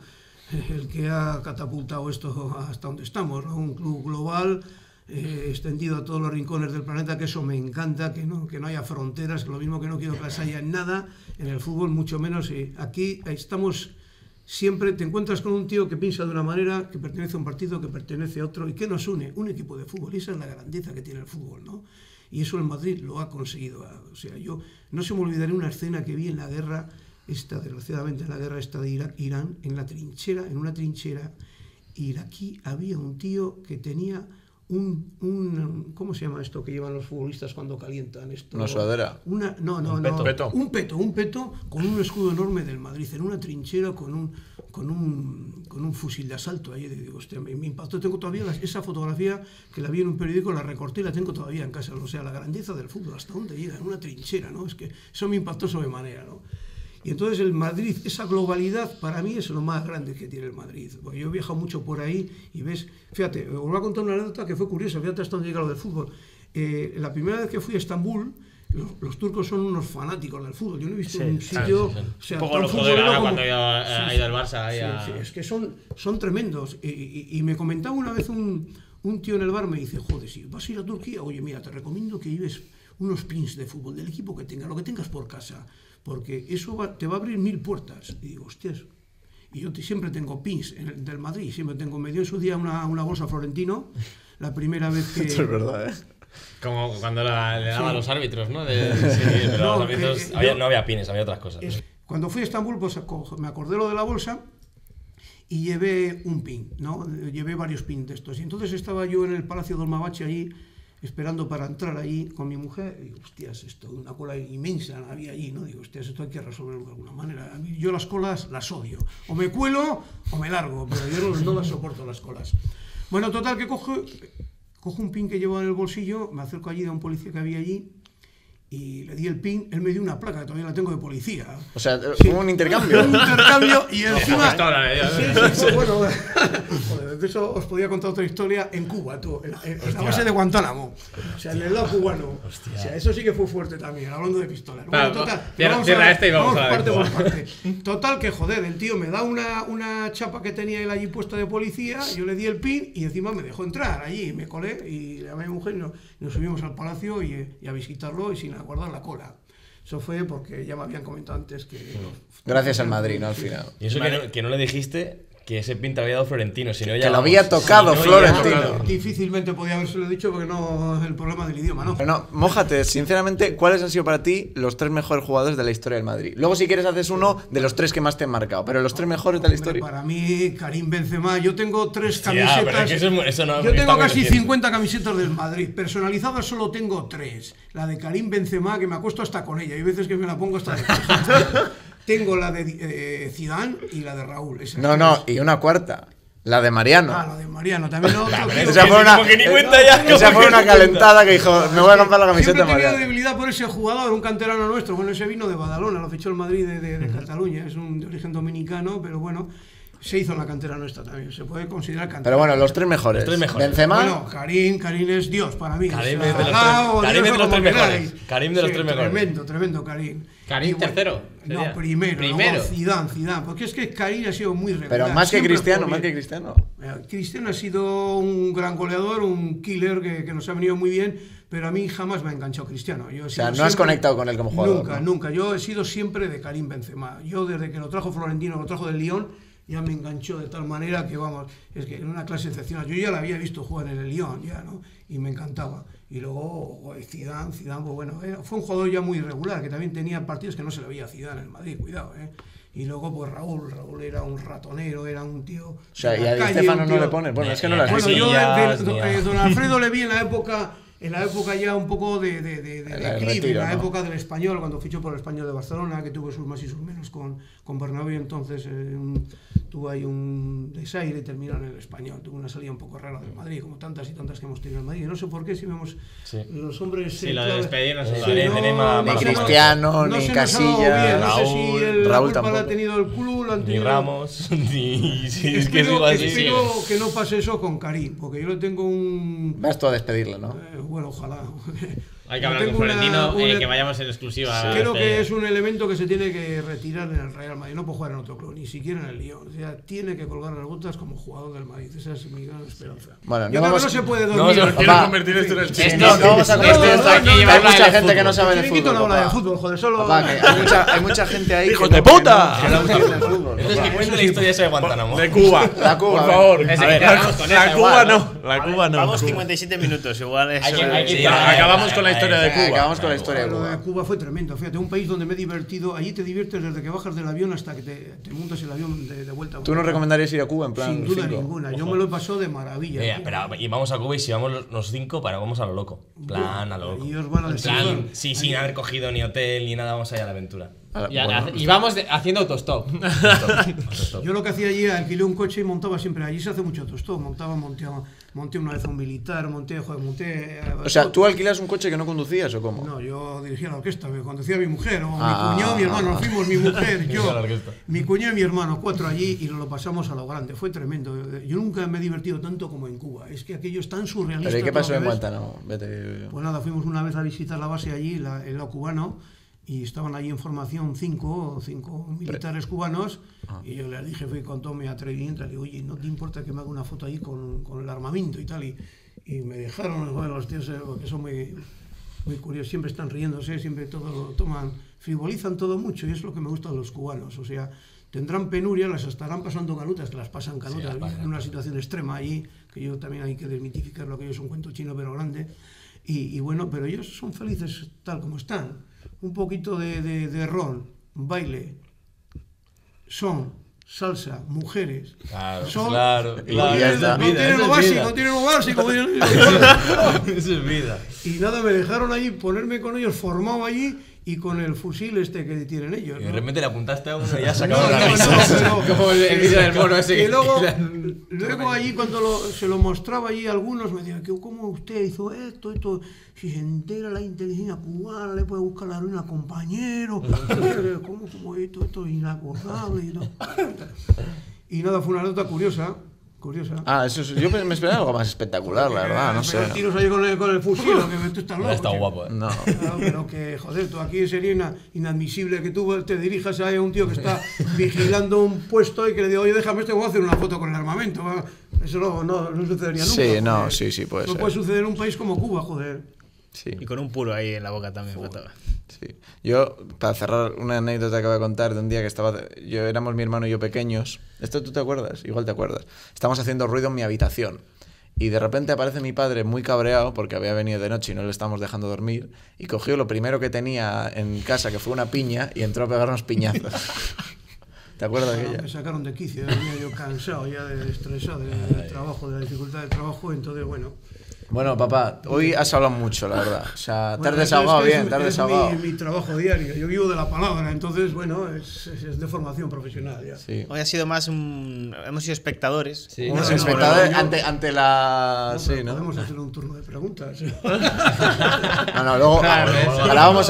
el que ha catapultado esto hasta donde estamos, ¿no? Un club global eh, extendido a todos los rincones del planeta, que eso me encanta, que no, que no haya fronteras, lo mismo que no quiero que las haya en nada, en el fútbol mucho menos. y aquí estamos siempre, te encuentras con un tío que piensa de una manera, que pertenece a un partido, que pertenece a otro, y que nos une? Un equipo de fútbol, y esa es la grandeza que tiene el fútbol, ¿no? Y eso el Madrid lo ha conseguido. O sea, yo no se me olvidaré una escena que vi en la guerra, esta, desgraciadamente en la guerra esta de Irak, Irán, en la trinchera, en una trinchera iraquí había un tío que tenía un, un ¿cómo se llama esto que llevan los futbolistas cuando calientan esto? Una sudadera. Una, no, no, Un no. peto. Un peto, un peto con un escudo enorme del Madrid, en una trinchera con un, con un, con un fusil de asalto. Ahí digo, hostia, me, me impactó. Tengo todavía las- esa fotografía que la vi en un periódico, la recorté y la tengo todavía en casa. O sea, la grandeza del fútbol, hasta dónde llega, en una trinchera, ¿no? Es que eso me impactó sobremanera, ¿no? Y entonces el Madrid, esa globalidad, para mí es lo más grande que tiene el Madrid. Yo he viajado mucho por ahí y ves, fíjate, os voy a contar una anécdota que fue curiosa, fíjate hasta dónde llega lo del fútbol. Eh, la primera vez que fui a Estambul, los, los turcos son unos fanáticos del fútbol. Yo no he visto Sí, un sitio. sí, sí. O sea, Un poco tan lo joder futbolero ahora como- cuando ha ido, al Barça. a- sí, es que son, son tremendos. Y, y- y me comentaba una vez un, un tío en el bar, me dice, joder, si vas a ir a Turquía, oye, mira, te recomiendo que lleves unos pins de fútbol del equipo que tengas, lo que tengas por casa, porque eso va- te va a abrir mil puertas. Y digo, hostias. Y yo te- siempre tengo pins en el- del Madrid, siempre tengo. Me dio en su día una, una bolsa Florentino, la primera vez que... Esto es verdad, ¿eh? Como cuando la- le daba a los árbitros, ¿no? De- Sí, pero No, los árbitros- eh, había- yo- no había pines, había otras cosas. Es- cuando fui a Estambul, pues me acordé lo de la bolsa y llevé un pin, ¿no? Llevé varios pins de estos. Y entonces estaba yo en el Palacio Dolmavache allí, esperando para entrar allí con mi mujer, y digo, hostias, esto, una cola inmensa había allí, ¿no? Digo, hostias, esto hay que resolverlo de alguna manera. A mí, yo las colas las odio. O me cuelo o me largo, pero yo no, no las soporto las colas. Bueno, total, que cojo, cojo un pin que llevo en el bolsillo, me acerco allí a un policía que había allí, y le di el pin, él me dio una placa, que todavía la tengo de policía. O sea, Sí. hubo un intercambio. Un intercambio y encima... dio. Sí, sí, pues bueno, joder, de eso os podía contar otra historia en Cuba, tú, en, en- en la base de Guantánamo. O sea, en el lado cubano. O sea, eso sí que fue fuerte también, hablando de pistolas. Claro, total, cierra- vamos cierra ver, este y vamos a ver parte Cuba. por parte. Total, que joder, el tío me da una, una chapa que tenía él allí puesta de policía, yo le di el pin y encima me dejó entrar allí, me colé y a mi mujer y nos, y nos subimos al palacio y, y a visitarlo y sin aguardar la cola. Eso fue porque ya me habían comentado antes que... Gracias al Madrid, ¿no? Al final. Y eso que no, que no le dijiste que ese pinta había dado Florentino. Si no, ya Que lo había tocado Si no, ya- Florentino. Difícilmente podía habérselo dicho porque no el problema del idioma, ¿no? Pero no, mójate, sinceramente, ¿cuáles han sido para ti los tres mejores jugadores de la historia del Madrid? Luego, si quieres, haces uno de los tres que más te han marcado, pero los tres mejores de la historia. Para mí, Karim Benzema, yo tengo tres Sí, ah, pero camisetas. es que eso es eso no- yo tengo casi reciente. 50 camisetas del Madrid. Personalizadas solo tengo tres. La de Karim Benzema, que me acuesto hasta con ella. Hay veces que me la pongo hasta de Tengo la de eh, Zidane y la de Raúl. esas No, no, y una cuarta, la de Mariano. Ah, la de Mariano. También tío es Esa fue una, esa fue una calentada que dijo, me voy a comprar la camiseta Siempre de he tenido Mariano. debilidad por ese jugador, un canterano nuestro. Bueno, ese vino de Badalona, lo fichó el Madrid de, de- de Cataluña. Es un de origen dominicano, pero bueno, se hizo en la cantera nuestra también. Se puede considerar canterano. Pero bueno, los tres mejores. Los tres mejores. Benzema, Bueno, Karim, Karim es Dios para mí. Karim es de los Alá tres- Karim es de los tres mejores. Karim de los tres mejores. Tremendo, tremendo Karim. Karim bueno, tercero, No, primero. Primero. Luego Zidane, Zidane. Porque es que Karim ha sido muy regular. pero más que Cristiano, más que. Cristiano. Eh, Cristiano ha sido un gran goleador, un killer que, que nos ha venido muy bien, pero a mí jamás me ha enganchado Cristiano. Yo he O sea, no has siempre- conectado con él como jugador, Nunca, ¿no? nunca. Yo he sido siempre de Karim Benzema. Yo desde que lo trajo Florentino, lo trajo del Lyon, ya me enganchó de tal manera que, vamos, es que era una clase excepcional. Yo ya la había visto jugar en el Lyon, ya, ¿no? Y me encantaba. Y luego Zidane, Zidane, pues bueno, era- fue un jugador ya muy irregular, que también tenía partidos que no se le veía a Zidane en el Madrid, cuidado, ¿eh? Y luego, pues Raúl, Raúl era un ratonero, era un tío... O sea, y la a Di Stefano no le pones. Bueno, es que no ni a las bueno, yo de- eh, don Alfredo le vi en la época, en la época ya un poco de, de, de, de El declive, retiro, en la ¿no? época del español, cuando fichó por el español de Barcelona, que tuvo sus más y sus menos con, con Bernabéu, entonces eh, un- tuvo ahí un desaire y terminó en el español. Tuvo una salida un poco rara del Madrid, como tantas y tantas que hemos tenido en Madrid. No sé por qué, si vemos Sí. los hombres. Sí, eh, lo de despedirnos Sí, es la- tenemos a ni. Cristiano, no ni dado Casillas, bien, no sé si Raúl, la Raúl la ha tampoco. tenido el club, la han Ni tenido- Ramos, ni. Sí, es que espero, sigo así. espero que no pase eso con Karim, porque yo le tengo un... Vas tú a despedirle, ¿no? Eh, bueno, ojalá. Hay que hablar con una- Florentino, eh, una- que vayamos en exclusiva. la Creo que despedida. es un elemento que se tiene que retirar en el Real Madrid. No puede jugar en otro club, ni siquiera en el Lyon. O sea, tiene que colgar las botas como jugador del Madrid. Esa es mi gran esperanza. Bueno, Yo no creo vamos- que no se puede no dormir. a- Quiero convertir esto en el Sí, chiste. no, no vamos a No, convertir no, esto no, aquí. no, Hay no, mucha no, gente que no sabe de fútbol. no habla de papá. fútbol, joder, solo... Papá, que hay mucha, hay mucha gente ahí. ¡Hijos que de no- puta! Que no entiende el fútbol. Es que papá. cuenta la historia esa de Guantánamo. De Cuba. La Cuba, Por favor. Que la Cuba no. La Cuba no. Vamos 57 minutos, igual que- que- Sí, acabamos con la historia de Venga, Cuba. Acabamos con la historia de de Cuba. Cuba fue tremendo. Fíjate, un país donde me he divertido. Allí te diviertes desde que bajas del avión hasta que te, te montas el avión de, de vuelta. ¿Tú no recomendarías ir a Cuba en plan Sin duda cinco? ninguna. Yo me lo he pasado de maravilla. Eh, pero, y vamos a Cuba y si vamos los, cinco, para vamos a lo loco. En plan, a lo loco. Y os van a decir, plan, sí, sin haber cogido ni hotel ni nada, vamos allá a la aventura. Y, a- bueno. y vamos de- haciendo autostop. Yo lo que hacía allí, alquilé un coche y montaba siempre. Allí se hace mucho autostop. Montaba, monté, monté una vez un militar, monté, joder, monté. eh, O sea, ¿tú alquilas un coche que no conducías o cómo? No, yo dirigía la orquesta, me conducía mi mujer, o Ah. mi cuñado, mi hermano, nos fuimos mi mujer, yo, orquesta. mi cuñado y mi hermano, cuatro allí y lo pasamos a lo grande, fue tremendo. Yo nunca me he divertido tanto como en Cuba, es que aquello es tan surrealista. ¿Pero y qué pasó en. Guantánamo? Vete. Pues nada, fuimos una vez a visitar la base allí, la, el lado cubano, y estaban allí en formación cinco, cinco militares cubanos, y yo les dije, fui con todo mi atrevimiento, le digo, oye, ¿no te importa que me haga una foto allí con, con el armamento y tal? Y, y me dejaron, bueno, los tíos, eh, porque son muy, muy curiosos, siempre están riéndose, siempre todo lo toman, frivolizan todo mucho, y es lo que me gusta de los cubanos, o sea, tendrán penurias, las estarán pasando canutas, que las pasan canutas, las pasan. en una situación extrema allí, que yo también hay que desmitificar lo que es un cuento chino pero grande, y, y bueno, pero ellos son felices tal como están. Un poquito de, de, de ron, baile, son, salsa, mujeres. Claro, son, claro, no claro. está. no Vida, tienen lo básico, no tienen lo básico. Eso es vida. y nada, me dejaron allí ponerme con ellos formado allí y con el fusil este que tienen ellos. Y de ¿no? repente le apuntaste a uno y ya No, sacaron la no, risa. no, pero- Como el- el vídeo del mono ese Y luego, luego allí cuando lo- se lo mostraba allí algunos me decían que cómo usted hizo esto, esto, si se entera la inteligencia cubana, le puede buscar la ruina al compañero, cómo, cómo esto, esto es inacordable y. Y nada, fue una nota curiosa, curiosa. Ah, eso es- yo me esperaba algo más espectacular, la verdad, no sé. Pero tiros ahí con el, con el fusil, lo que tú estás loco. Está guapo, eh. No. Claro, pero que, joder, tú aquí sería ina- inadmisible que tú te dirijas a un tío que está vigilando un puesto y que le diga, oye, déjame esto, voy a hacer una foto con el armamento. Eso no, no, no sucedería nunca. Sí, no, joder. sí, sí, puede No ser. puede suceder en un país como Cuba, joder. Sí. Y con un puro ahí en la boca también faltaba. Sí. Yo, para cerrar una anécdota que voy a contar de un día que estaba. Yo éramos mi hermano y yo pequeños. ¿Esto tú te acuerdas? Igual te acuerdas. Estamos haciendo ruido en mi habitación. Y de repente aparece mi padre muy cabreado porque había venido de noche y no le estábamos dejando dormir. Y cogió lo primero que tenía en casa, que fue una piña, y entró a pegarnos piñazos. ¿Te acuerdas de Me aquella? sacaron de quicio, venía yo cansado ya de estresado del trabajo, de la dificultad del trabajo, entonces bueno. Bueno, papá, hoy has hablado mucho, la verdad. O sea, te Bueno, has eso desahogado es que bien, es- te has es desahogado. Mi, mi trabajo diario, yo vivo de la palabra, entonces bueno, es, es- es de formación profesional ya. Sí. Hoy ha sido más un. Hemos sido espectadores. Sí. Unos no, espectadores no, ante, ante la. No, sí, ¿no? Podemos hacer un turno de preguntas. No, no, luego Claro,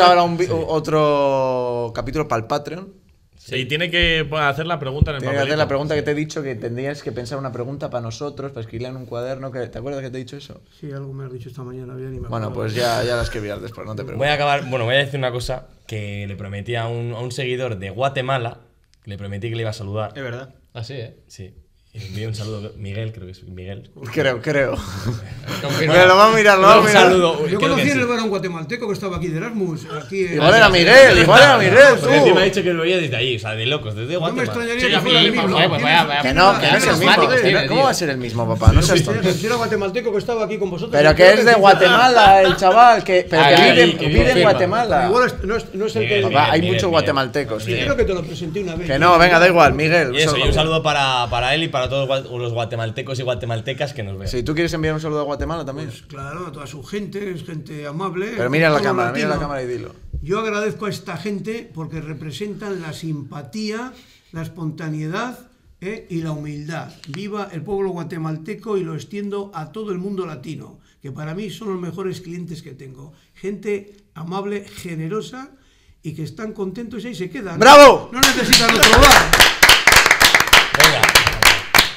ahora un vi- otro capítulo para el Patreon. Sí, tiene que pues, hacer la pregunta en el Tienes que hacer papelito. la pregunta que te he dicho, que tendrías que pensar una pregunta para nosotros, para escribirla en un cuaderno. Que, ¿Te acuerdas que te he dicho eso? Sí, algo me has dicho esta mañana, bien, y me Bueno, pues ya, ya la escribirás después, no te Voy preocupes. a acabar, bueno, voy a decir una cosa que le prometí a un, a un seguidor de Guatemala, le prometí que le iba a saludar. Es verdad. Así, ¿eh? Sí. Envío un saludo, Miguel, creo que es Miguel. Creo, creo. Pero lo vamos a mirar, lo vamos a Un mirar. saludo. Yo creo conocí en el varón guatemalteco que estaba aquí de Erasmus. Aquí en- Igual era Miguel, igual era Miguel, Porque encima ha tú. dicho que lo veía desde ahí, o sea, de locos, desde No me Guatemala. extrañaría Sí, que a fuera mí, el mismo. pues, vaya, vaya. Que no, que no es el mismo. ¿Cómo va a ser el mismo, papá? No seas tonto. Si era guatemalteco que estaba aquí con vosotros. Pero yo que es de. Guatemala, el chaval, que, pero que ay, vive, en. Guatemala. Igual no, es, no es el que. Papá, hay muchos guatemaltecos, Yo creo que te lo presenté una vez. Que no, venga, da igual, Miguel. Y eso, y un saludo para, para él y para todos gua- los guatemaltecos y guatemaltecas que nos ven. Si tú quieres enviar un saludo a Guatemala también. Claro, a toda su gente, es gente amable. Pero mira la cámara, mira la latino. cámara y dilo. Yo agradezco a esta gente porque representan la simpatía, la espontaneidad ¿eh? y la humildad. Viva el pueblo guatemalteco y lo extiendo a todo el mundo latino, que para mí son los mejores clientes que tengo. Gente amable, generosa y que están contentos y ahí se quedan. ¡Bravo! No necesitan otro bar.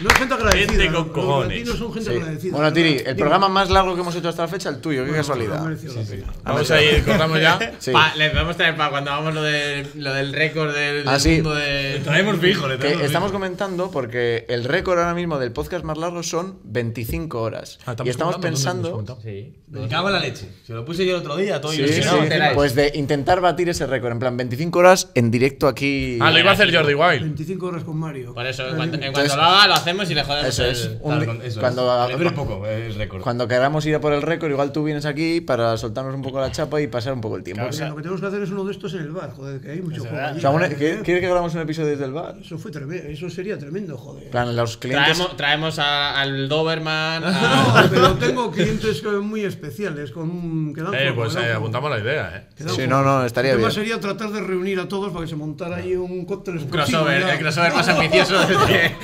No es gente agradecida. Gente con los- los cojones. latinos son gente Sí. agradecida. Bueno, Tiri, el Digo, programa más largo que hemos hecho hasta la fecha, el tuyo, qué bueno, casualidad. la pena. Vamos a ir, cortamos ya. Sí. Pa- le podemos traer para cuando hagamos lo, de, lo del récord del, Ah, sí. mundo de. Traemos fijo, le Que traemos estamos fijo. comentando porque el récord ahora mismo del podcast más largo son 25 horas. Ah, y estamos pensando. Sí. Me cago en la leche. Se lo puse yo el otro día, todo Sí, ilusionado. sí, pues de intentar batir ese récord, en plan 25 horas en directo aquí. Ah, lo iba a hacer Jordi Wild. 25 horas con Mario. Por eso, en cuanto, lo haga, lo hacemos y le jodemos. Eso el- es. Un Claro, eso cuando, es. Poco eh, el récord. cuando queramos ir a por el récord, igual tú vienes aquí para soltarnos un poco la chapa y pasar un poco el tiempo. Porque lo que tenemos que hacer es uno de estos en el bar, joder, que hay mucho juego. O sea, una- ¿eh? ¿qué- ¿Quieres que grabamos un episodio desde el bar? Eso fue tremendo, eso sería tremendo, joder. Plan, los clientes. Traemos, traemos a- al Doberman. No, a- pero tengo clientes que- muy especiales, con un, que dan Eh, juego, pues eh, apuntamos la idea, eh. Sí, juego. no, no, estaría El tema bien. sería tratar de reunir a todos para que se montara ahí un cóctel un crossover, ya. el crossover más ambicioso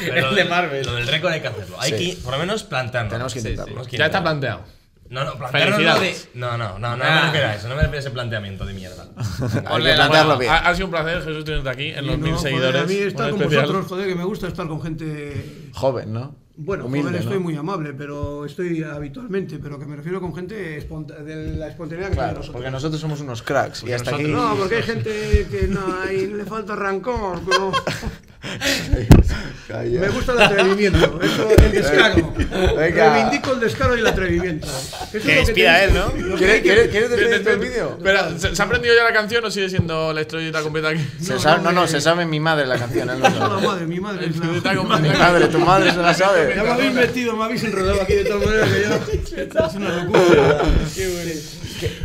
Pero el de Marvel. Lo del récord hay que hacerlo. Hay Sí. que, por lo menos, plantarlo. Tenemos que intentarlo. Tenemos que Ya está planteado. No, no, plantearlo no de... No, no, no, no, Ah. me refiero a eso. No me refiero a ese planteamiento de mierda. Hay Ponle plantearlo Bueno, bien. ha, ha sido un placer, Jesús, tenerte aquí en los Y no, mil joder, seguidores. a mí estar con especial. vosotros, joder, que me gusta estar con gente Joven, ¿no? Bueno, Humilde, joven ¿no? estoy muy amable, pero estoy habitualmente, pero que me refiero con gente de la espontaneidad que Claro, tenemos porque nosotros somos unos cracks. Y hasta aquí. No, porque hay gente que no, ahí le falta rancor, pero. me gusta el atrevimiento, eso, el descaro. Venga. Reivindico el descaro y el atrevimiento. Eso es Que tiene- él, ¿no? ¿Quieres, hay que- ¿quieres, ¿quieres despedirte del vídeo? Pero, ¿se, se ha aprendido ya la canción o sigue siendo la estrellita completa aquí? Se No, sabe- no, no, se sabe mi madre la canción. él no sabe. madre, mi madre es la... Mi madre, tu madre se la sabe. Ya me habéis metido, me habéis enredado aquí de tal manera que ya es una locura. Qué bueno.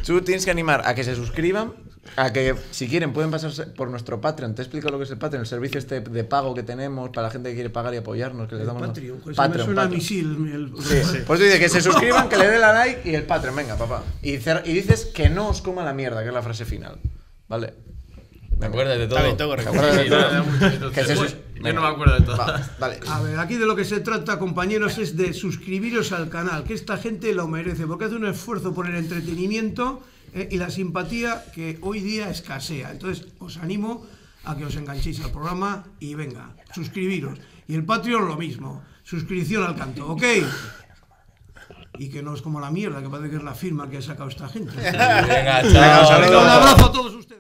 Tú tienes que animar a que se suscriban, a que si quieren pueden pasarse por nuestro Patreon. Te explico lo que es el Patreon, el servicio este de pago que tenemos para la gente que quiere pagar y apoyarnos. Que les damos Patreon, pues Patreon, me suena a Patreon. misil. el- Sí. Pues dice que se suscriban, que le den la like y el Patreon, venga, papá. Y, cer- y dices que no os coma la mierda, que es la frase final. ¿Vale? ¿Te acuerdas de todo? Bien, todo ¿Te acuerdas de todo? Que se sus- Yo no me acuerdo de todo. Va. A ver, aquí de lo que se trata, compañeros, es de suscribiros al canal, que esta gente lo merece, porque hace un esfuerzo por el entretenimiento eh, y la simpatía que hoy día escasea. Entonces, os animo a que os enganchéis al programa y venga, suscribiros. Y el Patreon lo mismo, suscripción al canto, ¿ok? Y que no es como la mierda, que parece que es la firma que ha sacado esta gente. Venga, chao. Un abrazo a todos ustedes.